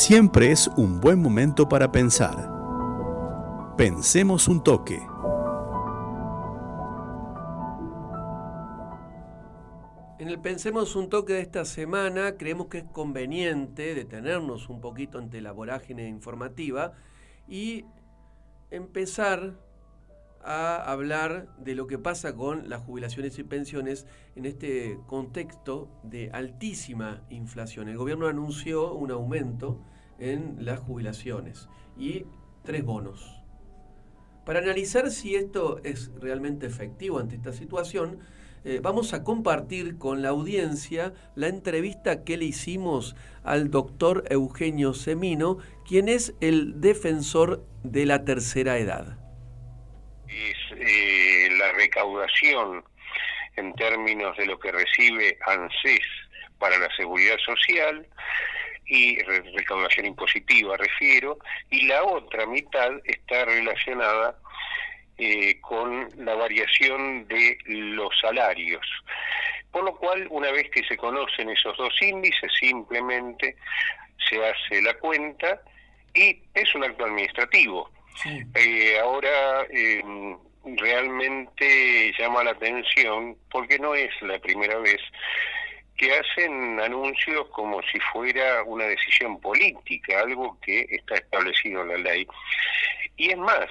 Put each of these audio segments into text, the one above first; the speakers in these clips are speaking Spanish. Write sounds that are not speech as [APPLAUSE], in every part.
siempre es un buen momento para pensar. Pensemos un toque. En el Pensemos un toque de esta semana creemos que es conveniente detenernos un poquito ante la vorágine informativa y empezar a hablar de lo que pasa con las jubilaciones y pensiones en este contexto de altísima inflación. El gobierno anunció un aumento en las jubilaciones y tres bonos. Para analizar si esto es realmente efectivo ante esta situación, eh, vamos a compartir con la audiencia la entrevista que le hicimos al doctor Eugenio Semino, quien es el defensor de la tercera edad es eh, la recaudación en términos de lo que recibe ANSES para la seguridad social y recaudación impositiva, refiero, y la otra mitad está relacionada eh, con la variación de los salarios. Por lo cual, una vez que se conocen esos dos índices, simplemente se hace la cuenta y es un acto administrativo eh, ahora eh, realmente llama la atención porque no es la primera vez que hacen anuncios como si fuera una decisión política, algo que está establecido en la ley. Y es más,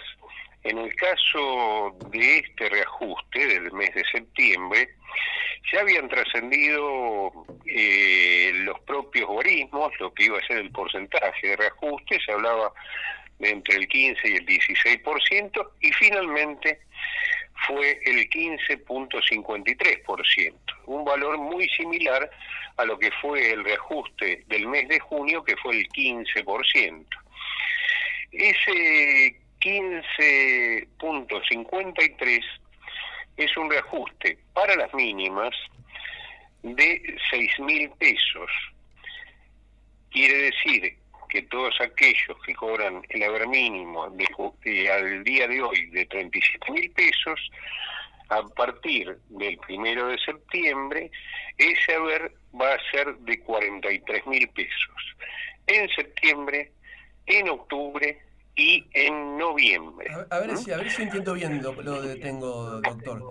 en el caso de este reajuste del mes de septiembre, ya habían trascendido eh, los propios organismos, lo que iba a ser el porcentaje de reajuste, se hablaba entre el 15 y el 16% y finalmente fue el 15.53%, un valor muy similar a lo que fue el reajuste del mes de junio, que fue el 15%. Ese 15.53 es un reajuste para las mínimas de 6 mil pesos. Quiere decir que todos aquellos que cobran el haber mínimo de, al día de hoy de 37 mil pesos, a partir del primero de septiembre, ese haber va a ser de 43 mil pesos. En septiembre, en octubre y en noviembre. A, ver, si, a ver si entiendo bien lo, lo detengo, doctor.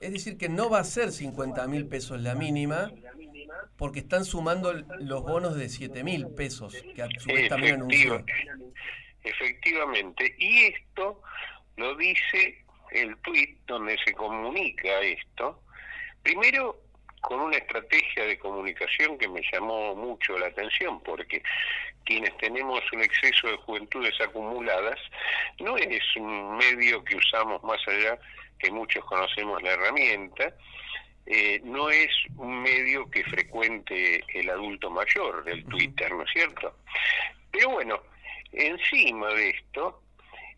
Es decir, que no va a ser 50 mil pesos la mínima, porque están sumando los bonos de 7 mil pesos que a su vez también anunció. Efectivamente, y esto lo dice el tuit donde se comunica esto, primero con una estrategia de comunicación que me llamó mucho la atención, porque quienes tenemos un exceso de juventudes acumuladas, no es un medio que usamos más allá que muchos conocemos la herramienta, eh, no es un medio que frecuente el adulto mayor del Twitter, ¿no es cierto? Pero bueno, encima de esto,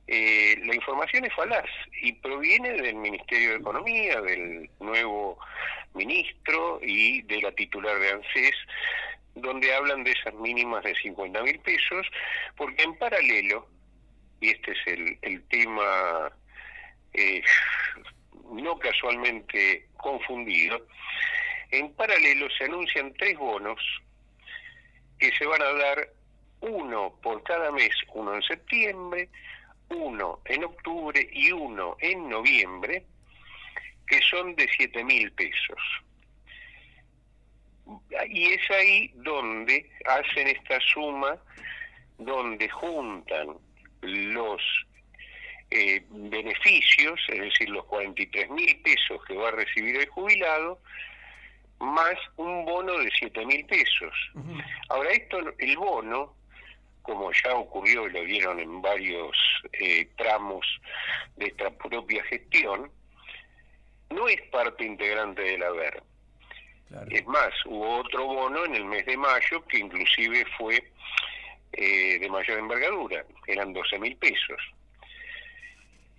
eh, la información es falaz y proviene del Ministerio de Economía, del nuevo ministro y de la titular de ANSES, donde hablan de esas mínimas de 50 mil pesos, porque en paralelo, y este es el, el tema eh, no casualmente confundido, en paralelo se anuncian tres bonos que se van a dar uno por cada mes, uno en septiembre, uno en octubre y uno en noviembre, que son de 7 mil pesos. Y es ahí donde hacen esta suma, donde juntan los eh, beneficios, es decir, los 43 mil pesos que va a recibir el jubilado, más un bono de 7 mil pesos. Ahora, esto, el bono, como ya ocurrió y lo vieron en varios eh, tramos de esta propia gestión, no es parte integrante del haber. Es más, hubo otro bono en el mes de mayo que inclusive fue eh, de mayor envergadura, eran 12 mil pesos.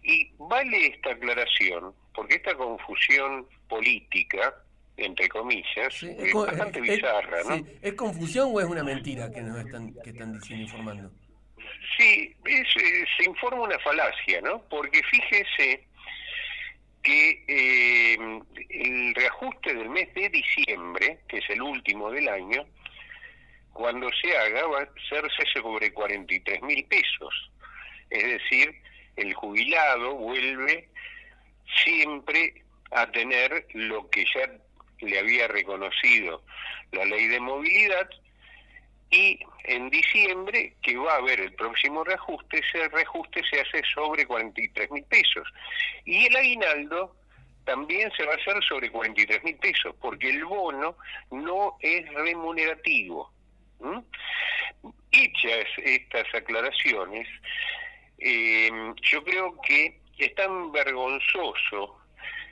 Y vale esta aclaración, porque esta confusión política, entre comillas, es, bastante bizarra, ¿no? ¿Es confusión o es una mentira que nos están, que están diciendo informando? Sí, es, eh, se informa una falacia, ¿no? Porque fíjese que eh, el reajuste del mes de diciembre, que es el último del año, cuando se haga va a hacerse sobre 43 mil pesos. Es decir, el jubilado vuelve siempre a tener lo que ya le había reconocido la ley de movilidad y en diciembre, que va a haber el próximo reajuste, ese reajuste se hace sobre 43 mil pesos. Y el aguinaldo también se va a hacer sobre 43 mil pesos, porque el bono no es remunerativo. Hechas estas aclaraciones, eh, yo creo que es tan vergonzoso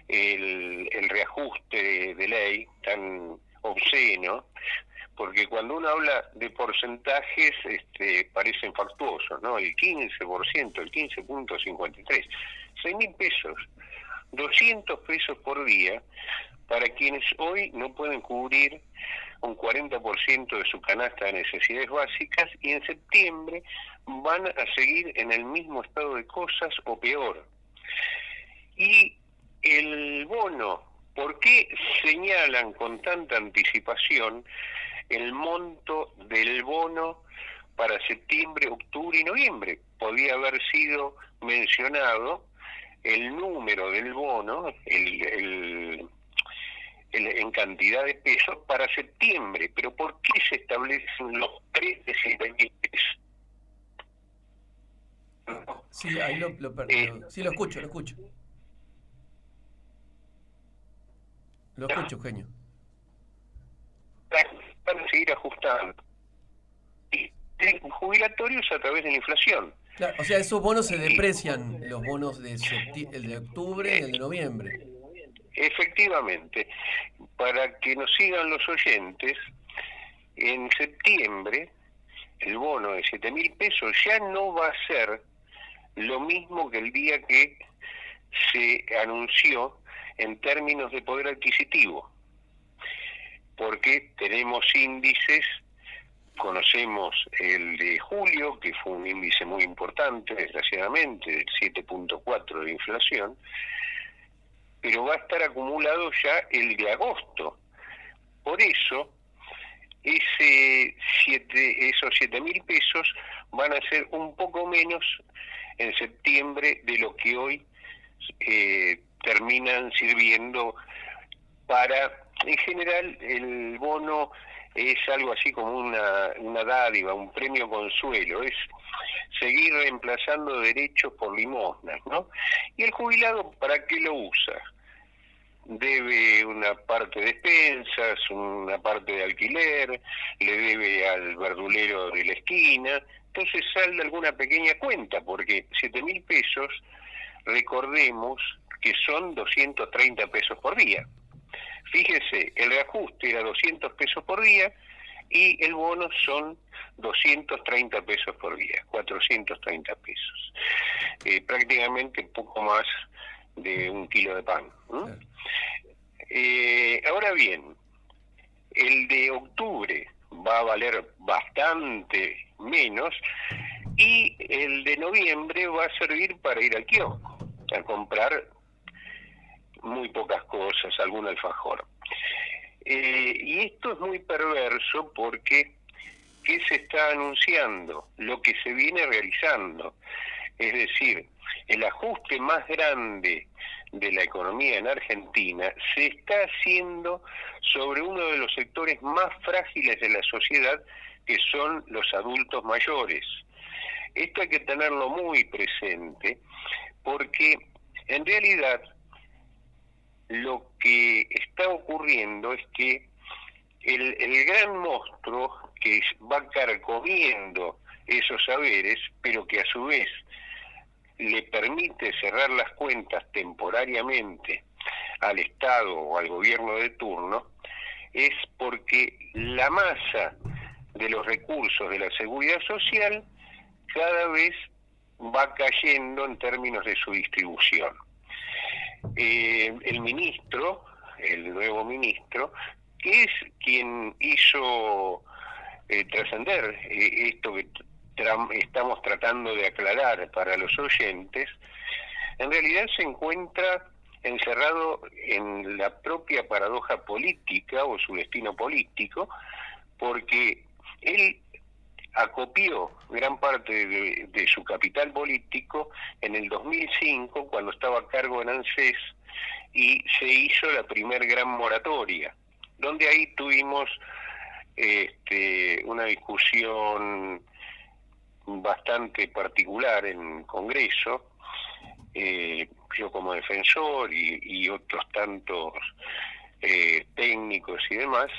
el, reajuste de, ley, tan obsceno, porque cuando uno habla de porcentajes este, parecen factuosos, ¿no? El 15%, el 15.53, 6 mil pesos, 200 pesos por día para quienes hoy no pueden cubrir un 40% de su canasta de necesidades básicas y en septiembre van a seguir en el mismo estado de cosas o peor. Y el bono, ¿por qué señalan con tanta anticipación el monto del bono para septiembre, octubre y noviembre? Podía haber sido mencionado el número del bono, el, en cantidad de pesos para septiembre, pero ¿por qué se establecen los tres de mil pesos? Sí, ahí lo, lo, eh, sí, lo escucho, lo escucho. Lo escucho, genio. Van a seguir ajustando. Y jubilatorios a través de la inflación. o sea, esos bonos se deprecian, los bonos de el de octubre y el de noviembre. Efectivamente, para que nos sigan los oyentes, en septiembre el bono de 7 mil pesos ya no va a ser lo mismo que el día que se anunció en términos de poder adquisitivo, porque tenemos índices, conocemos el de julio, que fue un índice muy importante, desgraciadamente, del 7.4 de inflación, pero va a estar acumulado ya el de agosto. Por eso, ese siete, esos 7 mil pesos van a ser un poco menos en septiembre de lo que hoy eh, terminan sirviendo para, en general, el bono es algo así como una, una dádiva, un premio consuelo, es seguir reemplazando derechos por limosnas, ¿no? Y el jubilado, ¿para qué lo usa? Debe una parte de despensas, una parte de alquiler, le debe al verdulero de la esquina, entonces sale alguna pequeña cuenta, porque siete mil pesos, recordemos que son 230 pesos por día. Fíjese, el reajuste era 200 pesos por día y el bono son 230 pesos por día, 430 pesos. Eh, prácticamente poco más de un kilo de pan. Eh, ahora bien, el de octubre va a valer bastante menos y el de noviembre va a servir para ir al kiosco, a comprar muy pocas cosas, algún alfajor. Eh, y esto es muy perverso porque ¿qué se está anunciando? Lo que se viene realizando. Es decir, el ajuste más grande de la economía en Argentina se está haciendo sobre uno de los sectores más frágiles de la sociedad, que son los adultos mayores. Esto hay que tenerlo muy presente porque en realidad lo que está ocurriendo es que el, gran monstruo que va carcomiendo esos saberes, pero que a su vez le permite cerrar las cuentas temporariamente al Estado o al gobierno de turno, es porque la masa de los recursos de la seguridad social cada vez va cayendo en términos de su distribución. Eh, el ministro, el nuevo ministro, que es quien hizo eh, trascender eh, esto que estamos tratando de aclarar para los oyentes, en realidad se encuentra encerrado en la propia paradoja política o su destino político, porque él acopió gran parte de, su capital político en el 2005 cuando estaba a cargo en ANSES y se hizo la primer gran moratoria, donde ahí tuvimos este, una discusión bastante particular en Congreso, eh, yo como defensor y, otros tantos eh, técnicos y demás,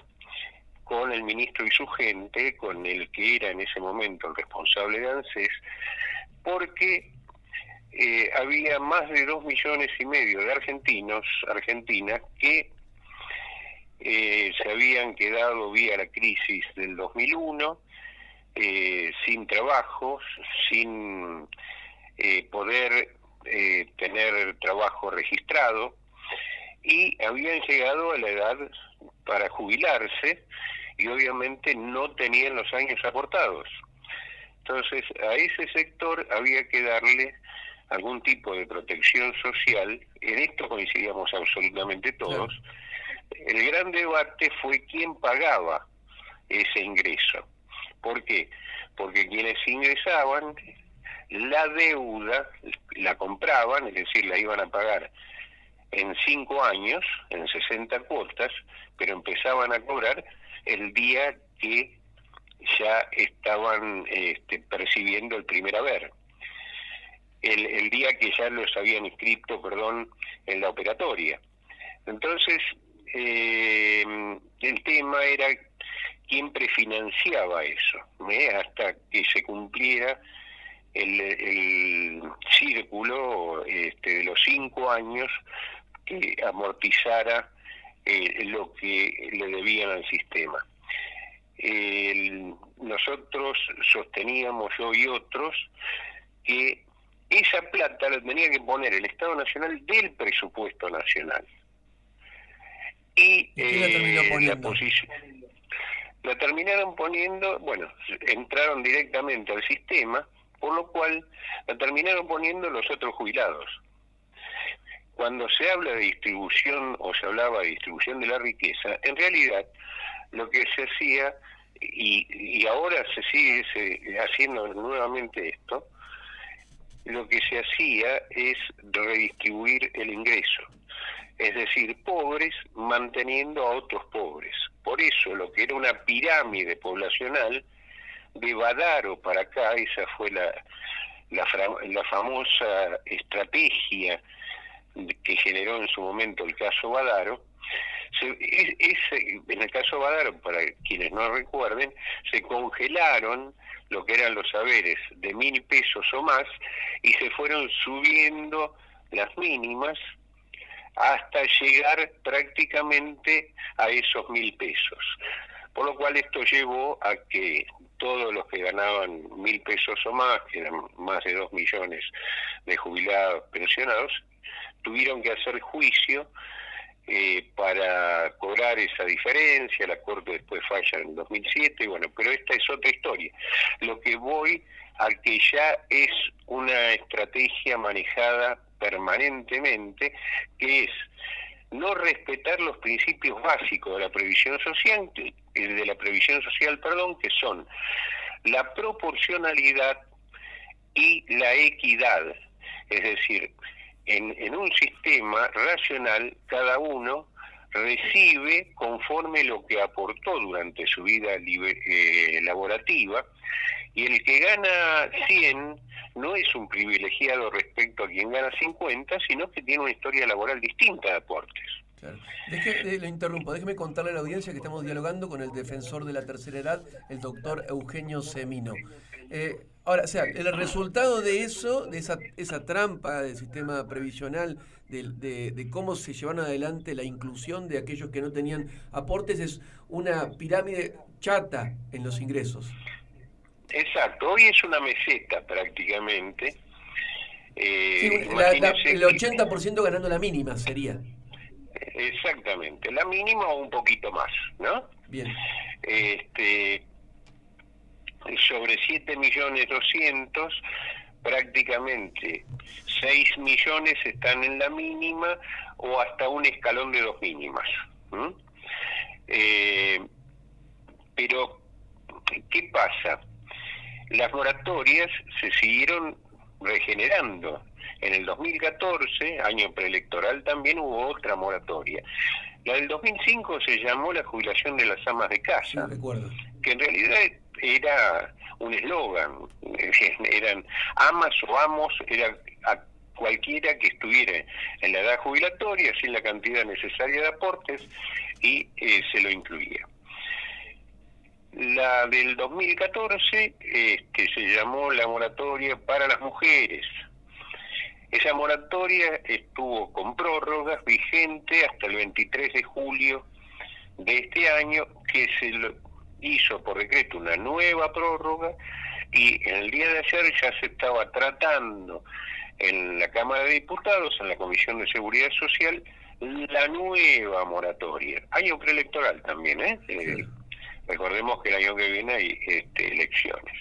con el ministro y su gente, con el que era en ese momento el responsable de ANSES, porque eh, había más de dos millones y medio de argentinos, argentinas, que eh, se habían quedado vía la crisis del 2001, eh, sin trabajos, sin poder tener trabajo registrado, y habían llegado a la edad para jubilarse y obviamente no tenían los años aportados. Entonces, a ese sector había que darle algún tipo de protección social, en esto coincidíamos absolutamente todos. El gran debate fue quién pagaba ese ingreso. ¿Por qué? Porque quienes ingresaban, la deuda la compraban, es decir, la iban a pagar en cinco años, en 60 cuotas, pero empezaban a cobrar el día que ya estaban este, percibiendo el primer haber. El, el, día que ya los habían inscrito, perdón, en la operatoria. Entonces, eh, el tema era quién prefinanciaba eso, ¿eh? hasta que se cumpliera el, el círculo este, de los cinco años que amortizara eh, lo que le debían al sistema. nosotros sosteníamos, yo y otros, que esa plata la tenía que poner el Estado Nacional del presupuesto nacional. Y, la, eh, posición, la terminaron poniendo, bueno, entraron directamente al sistema, por lo cual la terminaron poniendo los otros jubilados cuando se habla de distribución o se hablaba de distribución de la riqueza, en realidad lo que se hacía, y, ahora se sigue haciendo nuevamente esto, lo que se hacía es redistribuir el ingreso, es decir, pobres manteniendo a otros pobres. Por eso lo que era una pirámide poblacional, de Badaro para acá, esa fue la, la, la famosa estrategia que generó en su momento el caso Badaro, en el caso Badaro, para quienes no recuerden, se congelaron lo que eran los saberes de mil pesos o más y se fueron subiendo las mínimas hasta llegar prácticamente a esos mil pesos. Por lo cual esto llevó a que todos los que ganaban mil pesos o más, que eran más de dos millones de jubilados pensionados, tuvieron que hacer juicio eh, para cobrar esa diferencia, la Corte después falla en 2007, y bueno, pero esta es otra historia. Lo que voy a que ya es una estrategia manejada permanentemente, que es no respetar los principios básicos de la previsión social, eh, de la previsión social, perdón, que son la proporcionalidad y la equidad. Es decir, en, un sistema racional cada uno recibe conforme lo que aportó durante su vida eh, laborativa y el que gana 100 no es un privilegiado respecto a quien gana 50, sino que tiene una historia laboral distinta de aportes. Claro. Eh, lo interrumpo, déjeme contarle a la audiencia que estamos dialogando con el defensor de la tercera edad, el doctor Eugenio Semino. Eh, ahora, o sea, el resultado de eso, de esa, esa trampa del sistema previsional, de, cómo se llevaron adelante la inclusión de aquellos que no tenían aportes, es una pirámide chata en los ingresos. Exacto, hoy es una meseta prácticamente. Eh, el 80% ganando la mínima sería. Exactamente, la mínima o un poquito más, ¿no? Bien. Este, sobre 7 millones 200, prácticamente 6 millones están en la mínima o hasta un escalón de dos mínimas. Eh, pero ¿qué pasa? Las moratorias se siguieron regenerando. En el 2014, año preelectoral, también hubo otra moratoria. La del 2005 se llamó la jubilación de las amas de casa, que en realidad era un eslogan, [LAUGHS] eran amas o amos, era a cualquiera que estuviera en la edad jubilatoria sin la cantidad necesaria de aportes y eh, se lo incluía. La del 2014 este, se llamó la moratoria para las mujeres. Esa moratoria estuvo con prórrogas vigente hasta el 23 de julio de este año, que se lo hizo por decreto una nueva prórroga y en el día de ayer ya se estaba tratando en la Cámara de Diputados, en la Comisión de Seguridad Social, la nueva moratoria. Año preelectoral también, ¿eh? eh recordemos que el año que viene hay este, elecciones.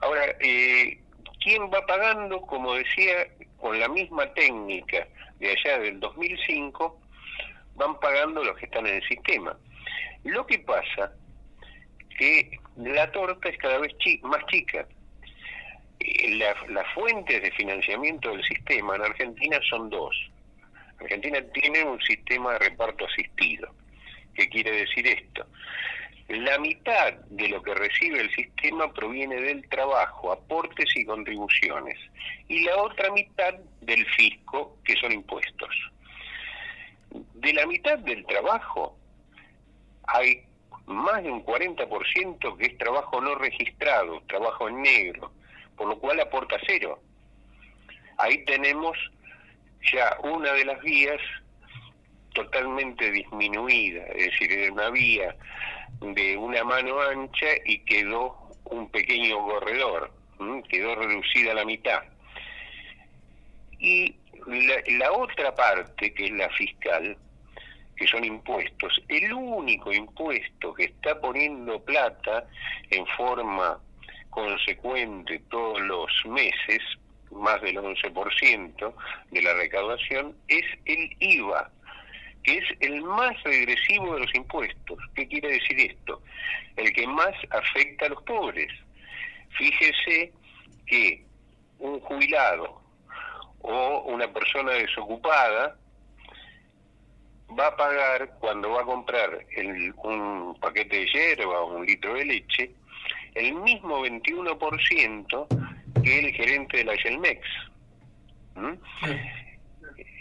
Ahora, eh, ¿quién va pagando? Como decía, con la misma técnica de allá del 2005, van pagando los que están en el sistema. Lo que pasa que la torta es cada vez más chica. Eh, las fuentes de financiamiento del sistema en Argentina son dos. Argentina tiene un sistema de reparto asistido. ¿Qué quiere decir esto? La mitad de lo que recibe el sistema proviene del trabajo, aportes y contribuciones, y la otra mitad del fisco, que son impuestos. De la mitad del trabajo hay más de un 40% que es trabajo no registrado, trabajo en negro, por lo cual aporta cero. Ahí tenemos ya una de las vías totalmente disminuida, es decir, una vía de una mano ancha y quedó un pequeño corredor, quedó reducida a la mitad. Y la, la otra parte, que es la fiscal, que son impuestos, el único impuesto que está poniendo plata en forma consecuente todos los meses, más del 11% de la recaudación, es el IVA, que es el más regresivo de los impuestos. ¿Qué quiere decir esto? El que más afecta a los pobres. Fíjese que un jubilado o una persona desocupada va a pagar cuando va a comprar un paquete de hierba o un litro de leche el mismo 21% que el gerente de la Gelmex.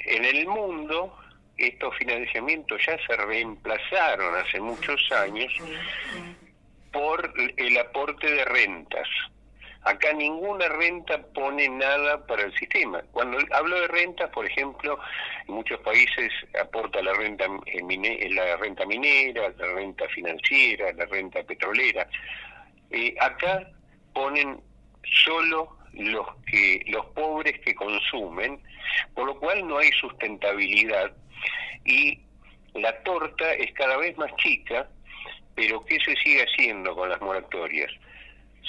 En el mundo, estos financiamientos ya se reemplazaron hace muchos años por el aporte de rentas. Acá ninguna renta pone nada para el sistema. Cuando hablo de rentas, por ejemplo, en muchos países aporta la renta, eh, la renta minera, la renta financiera, la renta petrolera. Eh, acá ponen solo los que los pobres que consumen, por lo cual no hay sustentabilidad y la torta es cada vez más chica, pero ¿qué se sigue haciendo con las moratorias?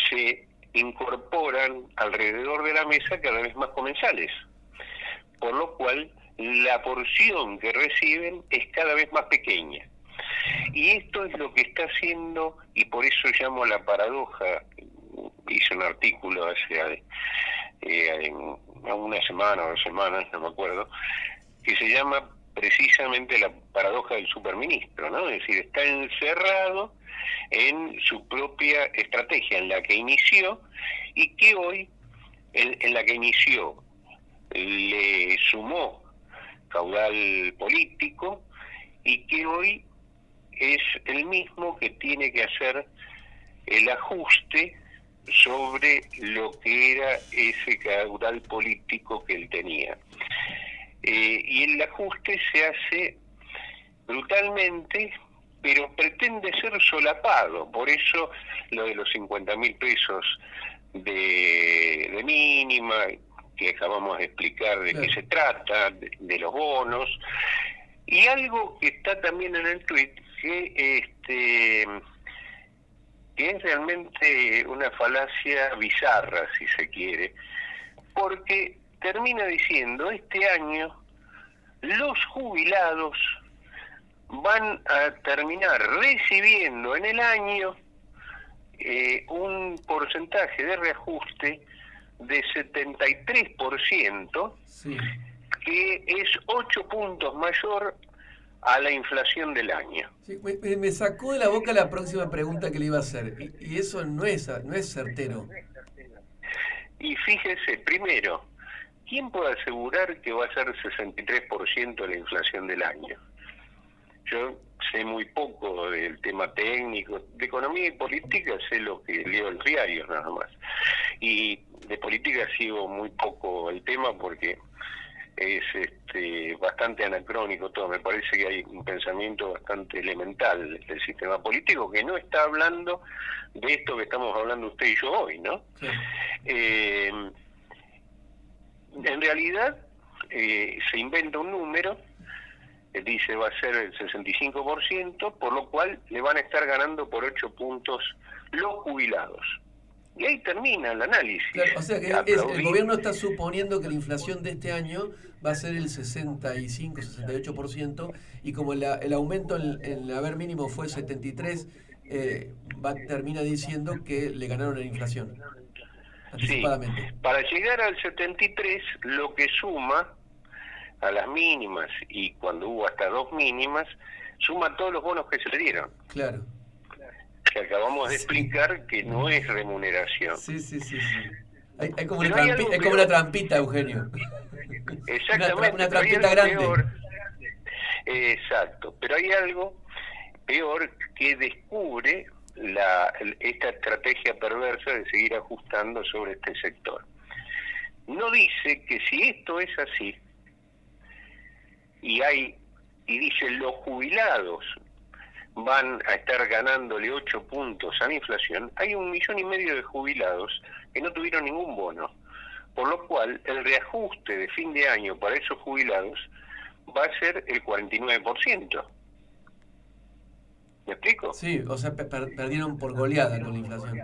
Se incorporan alrededor de la mesa cada vez más comensales, por lo cual la porción que reciben es cada vez más pequeña. Y esto es lo que está haciendo, y por eso llamo la paradoja, hice un artículo hace eh, una semana o dos semanas, no me acuerdo, que se llama precisamente la paradoja del superministro, ¿no? Es decir, está encerrado en su propia estrategia, en la que inició y que hoy, en, la que inició, le sumó caudal político y que hoy es el mismo que tiene que hacer el ajuste sobre lo que era ese caudal político que él tenía. Eh, y el ajuste se hace brutalmente pero pretende ser solapado. Por eso lo de los 50 mil pesos de, mínima, que acabamos de explicar de qué se trata, de, los bonos, y algo que está también en el tweet, que, este, que es realmente una falacia bizarra, si se quiere, porque termina diciendo, este año los jubilados van a terminar recibiendo en el año eh, un porcentaje de reajuste de 73%, que es 8 puntos mayor a la inflación del año. me, sacó de la boca la próxima pregunta que le iba a hacer, y, eso no es, no es certero. Y fíjese, primero, ¿quién puede asegurar que va a ser 63% la inflación del año? Yo sé muy poco del tema técnico, de economía y política sé lo que leo el diario nada más. Y de política sigo muy poco el tema porque es este, bastante anacrónico todo. Me parece que hay un pensamiento bastante elemental del sistema político que no está hablando de esto que estamos hablando usted y yo hoy, ¿no? Eh, en realidad eh, se inventa un número, eh, dice va a ser el 65%, por lo cual le van a estar ganando por 8 puntos los jubilados. Y ahí termina el análisis. o sea que el gobierno está suponiendo que la inflación de este año va a ser el 65, 68%, y como el aumento en, el haber mínimo fue 73, eh, va, termina diciendo que le ganaron la inflación. Anticipadamente. para llegar al 73, lo que suma a las mínimas y cuando hubo hasta dos mínimas, suma todos los bonos que se le dieron. Claro que acabamos de explicar que no es remuneración. Sí, sí, sí. Hay, como una trampita, es como una trampita, Eugenio. Exactamente. Una, trampita grande. Exacto. Pero hay algo peor que descubre la, esta estrategia perversa de seguir ajustando sobre este sector. No dice que si esto es así, y hay, y dice los jubilados van a estar ganándole 8 puntos a la inflación, hay un millón y medio de jubilados que no tuvieron ningún bono. Por lo cual, el reajuste de fin de año para esos jubilados va a ser el 49%. ¿Me explico? Sí, o sea, perdieron por goleada con la inflación.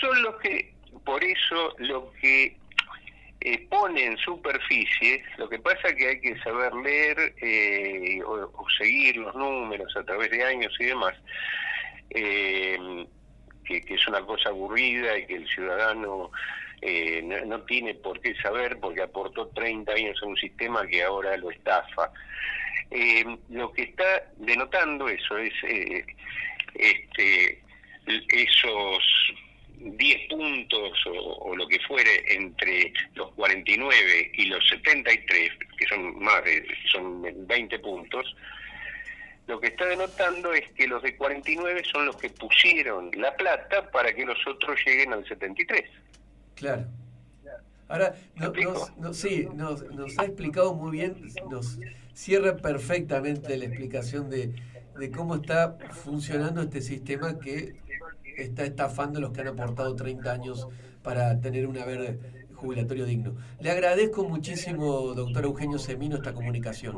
Son los que, por eso, lo que eh, pone en superficie, lo que pasa es que hay que saber leer eh, o, seguir los números a través de años y demás, eh, que, es una cosa aburrida y que el ciudadano no, tiene por qué saber porque aportó 30 años a un sistema que ahora lo estafa. lo que está denotando eso es este, esos 10 puntos o, lo que fuere entre los 49 y los 73, que son más de son 20 puntos, lo que está denotando es que los de 49 son los que pusieron la plata para que los otros lleguen al 73. Claro. Ahora, nos, sí, nos, nos ha explicado muy bien, nos cierra perfectamente la explicación de, de cómo está funcionando este sistema que está estafando a los que han aportado 30 años para tener un haber jubilatorio digno. Le agradezco muchísimo, doctor Eugenio Semino, esta comunicación.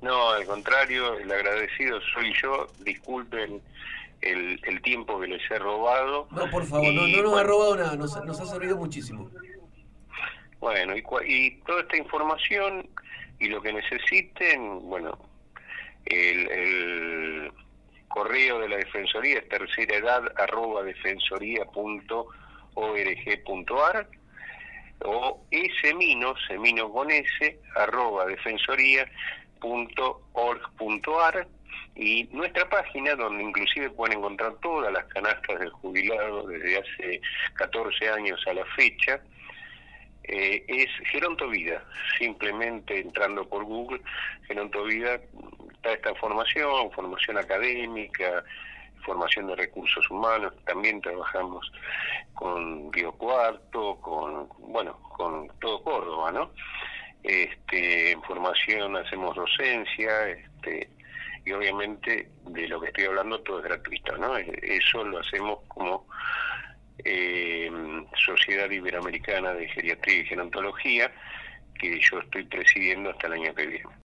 No, al contrario, el agradecido soy yo. Disculpen el, el tiempo que les he robado. No, por favor, no, no, nos ha robado nada, nos, nos ha servido muchísimo. Bueno, y, y toda esta información y lo que necesiten, bueno, el, el correo de la Defensoría es tercera edad arroba defensoría.org.ar o semino, semino con s, arroba defensoría.org.ar y nuestra página donde inclusive pueden encontrar todas las canastas del jubilado desde hace 14 años a la fecha, eh, es Geronto Vida, simplemente entrando por Google, Geronto Vida esta formación, formación académica, formación de recursos humanos, también trabajamos con Río Cuarto, con, bueno, con todo Córdoba, ¿no? Este, en formación hacemos docencia, este, y obviamente de lo que estoy hablando todo es gratuito, ¿no? Eso lo hacemos como eh, Sociedad Iberoamericana de Geriatría y Gerontología, que yo estoy presidiendo hasta el año que viene.